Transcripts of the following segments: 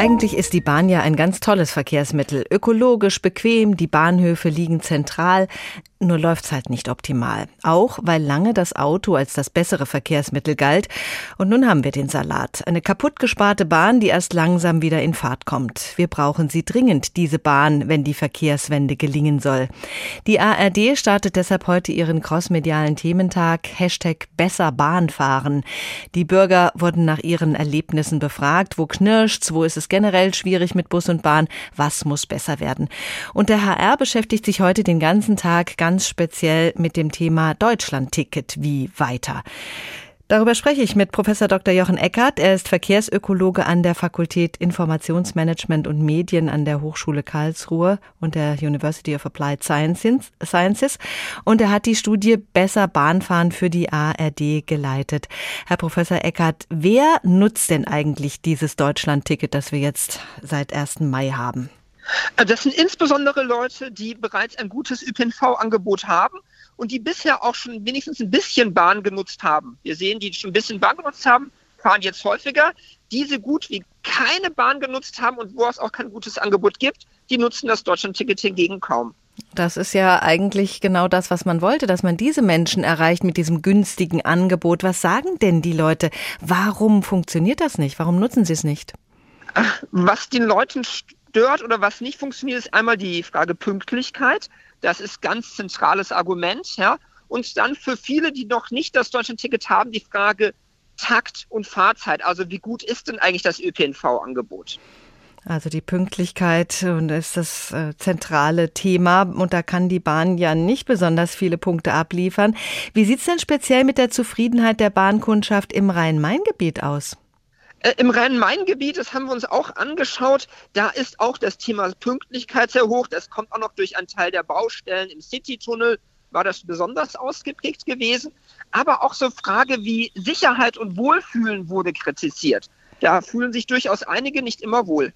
Eigentlich ist die Bahn ja ein ganz tolles Verkehrsmittel. Ökologisch, bequem, die Bahnhöfe liegen zentral. Nur läuft's halt nicht optimal. Auch weil lange das Auto als das bessere Verkehrsmittel galt. Und nun haben wir den Salat. Eine kaputtgesparte Bahn, die erst langsam wieder in Fahrt kommt. Wir brauchen sie dringend, diese Bahn, wenn die Verkehrswende gelingen soll. Die ARD startet deshalb heute ihren crossmedialen Thementag Hashtag besser Bahn fahren. Die Bürger wurden nach ihren Erlebnissen befragt. Wo knirscht's? Wo ist es generell schwierig mit Bus und Bahn? Was muss besser werden? Und der HR beschäftigt sich heute den ganzen Tag ganz ganz speziell mit dem Thema Deutschlandticket wie weiter. Darüber spreche ich mit Professor Dr. Jochen Eckert. Er ist Verkehrsökologe an der Fakultät Informationsmanagement und Medien an der Hochschule Karlsruhe und der University of Applied Sciences. Und er hat die Studie Besser Bahnfahren für die ARD geleitet. Herr Professor Eckert, wer nutzt denn eigentlich dieses Deutschlandticket, das wir jetzt seit 1. Mai haben? Äh, das sind insbesondere Leute, die bereits ein gutes ÖPNV-Angebot haben und die bisher auch schon wenigstens ein bisschen Bahn genutzt haben. Wir sehen, die schon ein bisschen Bahn genutzt haben, fahren jetzt häufiger. Diese gut wie keine Bahn genutzt haben und wo es auch kein gutes Angebot gibt, die nutzen das Deutschland-Ticket hingegen kaum. Das ist ja eigentlich genau das, was man wollte, dass man diese Menschen erreicht mit diesem günstigen Angebot. Was sagen denn die Leute? Warum funktioniert das nicht? Warum nutzen sie es nicht? Was den Leuten stört oder was nicht funktioniert, ist einmal die Frage Pünktlichkeit. Das ist ganz zentrales Argument. Ja. Und dann für viele, die noch nicht das Deutschland-Ticket haben, die Frage Takt und Fahrzeit. Also wie gut ist denn eigentlich das ÖPNV-Angebot? Also die Pünktlichkeit und ist das äh, zentrale Thema und da kann die Bahn ja nicht besonders viele Punkte abliefern. Wie sieht es denn speziell mit der Zufriedenheit der Bahnkundschaft im Rhein-Main-Gebiet aus? Äh, Im Rhein-Main-Gebiet, das haben wir uns auch angeschaut, da ist auch das Thema Pünktlichkeit sehr hoch. Das kommt auch noch durch einen Teil der Baustellen im City-Tunnel, war das besonders ausgeprägt gewesen. Aber auch so Frage wie Sicherheit und Wohlfühlen wurde kritisiert. Da fühlen sich durchaus einige nicht immer wohl.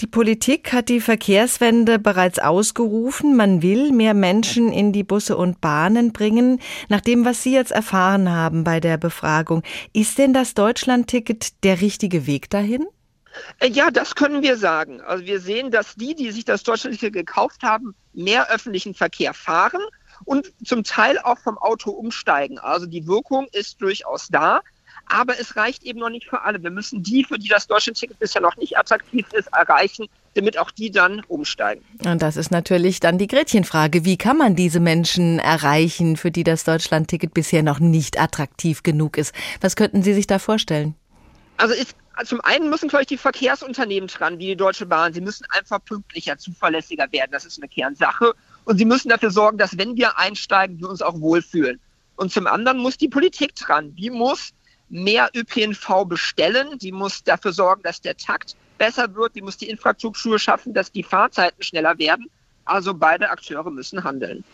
Die Politik hat die Verkehrswende bereits ausgerufen. Man will mehr Menschen in die Busse und Bahnen bringen. Nach dem, was Sie jetzt erfahren haben bei der Befragung, ist denn das Deutschlandticket der richtige Weg dahin? Äh, ja, das können wir sagen. Also wir sehen, dass die, die sich das Deutschlandticket gekauft haben, mehr öffentlichen Verkehr fahren und zum Teil auch vom Auto umsteigen. Also die Wirkung ist durchaus da. Aber es reicht eben noch nicht für alle. Wir müssen die, für die das Deutschland-Ticket bisher noch nicht attraktiv ist, erreichen, damit auch die dann umsteigen. Und das ist natürlich dann die Gretchenfrage. Wie kann man diese Menschen erreichen, für die das Deutschland-Ticket bisher noch nicht attraktiv genug ist? Was könnten Sie sich da vorstellen? Also ist zum einen müssen, glaube ich, die Verkehrsunternehmen dran, wie die Deutsche Bahn. Sie müssen einfach pünktlicher, zuverlässiger werden. Das ist eine Kernsache. Und sie müssen dafür sorgen, dass wenn wir einsteigen, wir uns auch wohlfühlen. Und zum anderen muss die Politik dran. Die muss mehr ÖPNV bestellen. Die muss dafür sorgen, dass der Takt besser wird. Die muss die Infrastruktur schaffen, dass die Fahrzeiten schneller werden. Also beide Akteure müssen handeln.